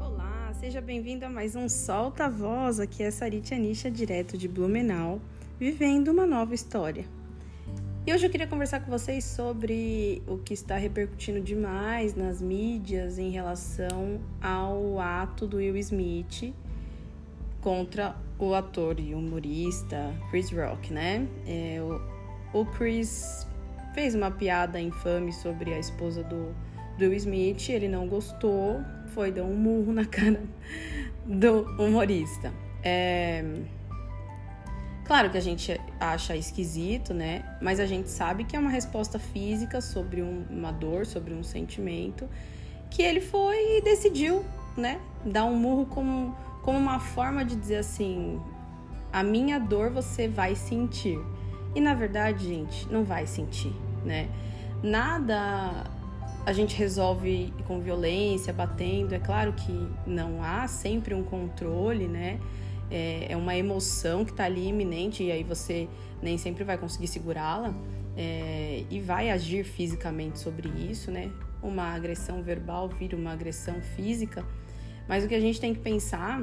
Olá, seja bem-vindo a mais um Solta Voz. Aqui é Sarit Anisha, direto de Blumenau, vivendo uma nova história. E hoje eu queria conversar com vocês sobre o que está repercutindo demais nas mídias em relação ao ato do Will Smith contra o ator e humorista Chris Rock, né? É, o, o, Chris fez uma piada infame sobre a esposa do, do Will Smith, ele não gostou, foi dar um murro na cara do humorista. É, Claro que a gente acha esquisito, né? Mas a gente sabe que é uma resposta física sobre um, uma dor, sobre um sentimento, que ele foi e decidiu, né? Dar um murro como, como uma forma de dizer assim: a minha dor você vai sentir. E na verdade, gente, não vai sentir, né? Nada a gente resolve com violência, batendo. É claro que não há sempre um controle, né? é, é uma emoção que está ali iminente e aí você nem sempre vai conseguir segurá-la é, e vai agir fisicamente sobre isso, né? Uma agressão verbal vira uma agressão física, mas o que a gente tem que pensar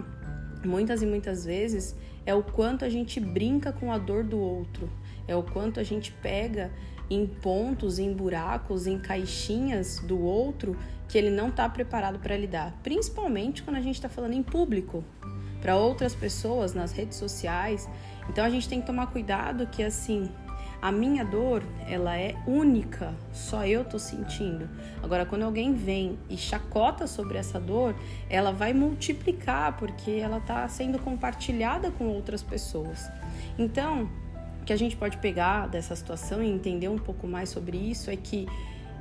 muitas e muitas vezes é o quanto a gente brinca com a dor do outro, é o quanto a gente pega em pontos, em buracos, em caixinhas do outro que ele não está preparado para lidar, principalmente quando a gente está falando em público, para outras pessoas nas redes sociais. Então a gente tem que tomar cuidado que assim, a minha dor, ela é única, só eu tô sentindo. Agora quando alguém vem e chacota sobre essa dor, ela vai multiplicar porque ela tá sendo compartilhada com outras pessoas. Então, que a gente pode pegar dessa situação e entender um pouco mais sobre isso é que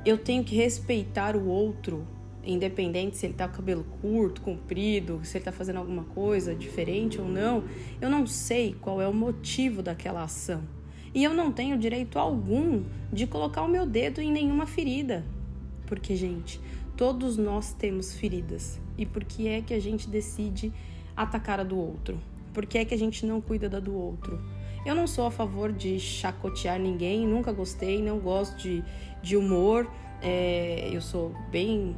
eu tenho que respeitar o outro independente se ele tá com cabelo curto, comprido, se ele tá fazendo alguma coisa diferente ou não, eu não sei qual é o motivo daquela ação. E eu não tenho direito algum de colocar o meu dedo em nenhuma ferida. Porque, gente, todos nós temos feridas. E por que é que a gente decide atacar a do outro? Por que é que a gente não cuida da do outro? Eu não sou a favor de chacotear ninguém, nunca gostei, não gosto de, de humor. É, eu sou bem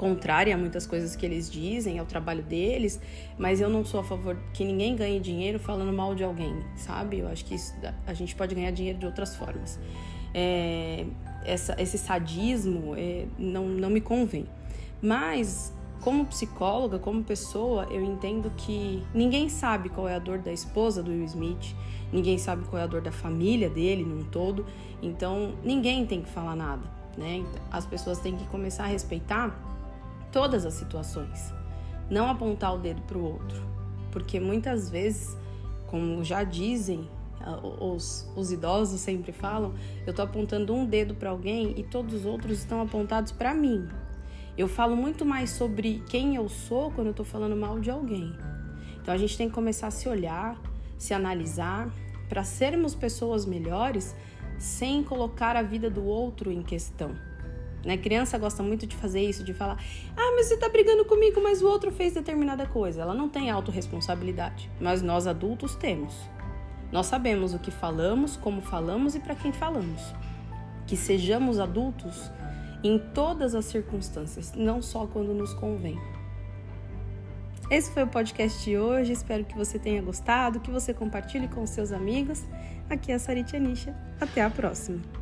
contrária a muitas coisas que eles dizem, ao trabalho deles, mas eu não sou a favor que ninguém ganhe dinheiro falando mal de alguém, sabe? Eu acho que isso, a gente pode ganhar dinheiro de outras formas. É, essa, esse sadismo é, não, não me convém. Mas, como psicóloga, como pessoa, eu entendo que ninguém sabe qual é a dor da esposa do Will Smith, ninguém sabe qual é a dor da família dele num todo, então ninguém tem que falar nada. Né? As pessoas têm que começar a respeitar todas as situações. Não apontar o dedo para o outro, porque muitas vezes, como já dizem, os, os idosos sempre falam, eu estou apontando um dedo para alguém e todos os outros estão apontados para mim. Eu falo muito mais sobre quem eu sou quando eu estou falando mal de alguém. Então a gente tem que começar a se olhar, se analisar, para sermos pessoas melhores sem colocar a vida do outro em questão. Né? Criança gosta muito de fazer isso, de falar: ah, mas você tá brigando comigo, mas o outro fez determinada coisa. Ela não tem autorresponsabilidade, mas nós adultos temos. Nós sabemos o que falamos, como falamos e para quem falamos. Que sejamos adultos em todas as circunstâncias, não só quando nos convém. Esse foi o podcast de hoje. Espero que você tenha gostado, que você compartilhe com seus amigos. Aqui é a Sarita Anisha. Até a próxima.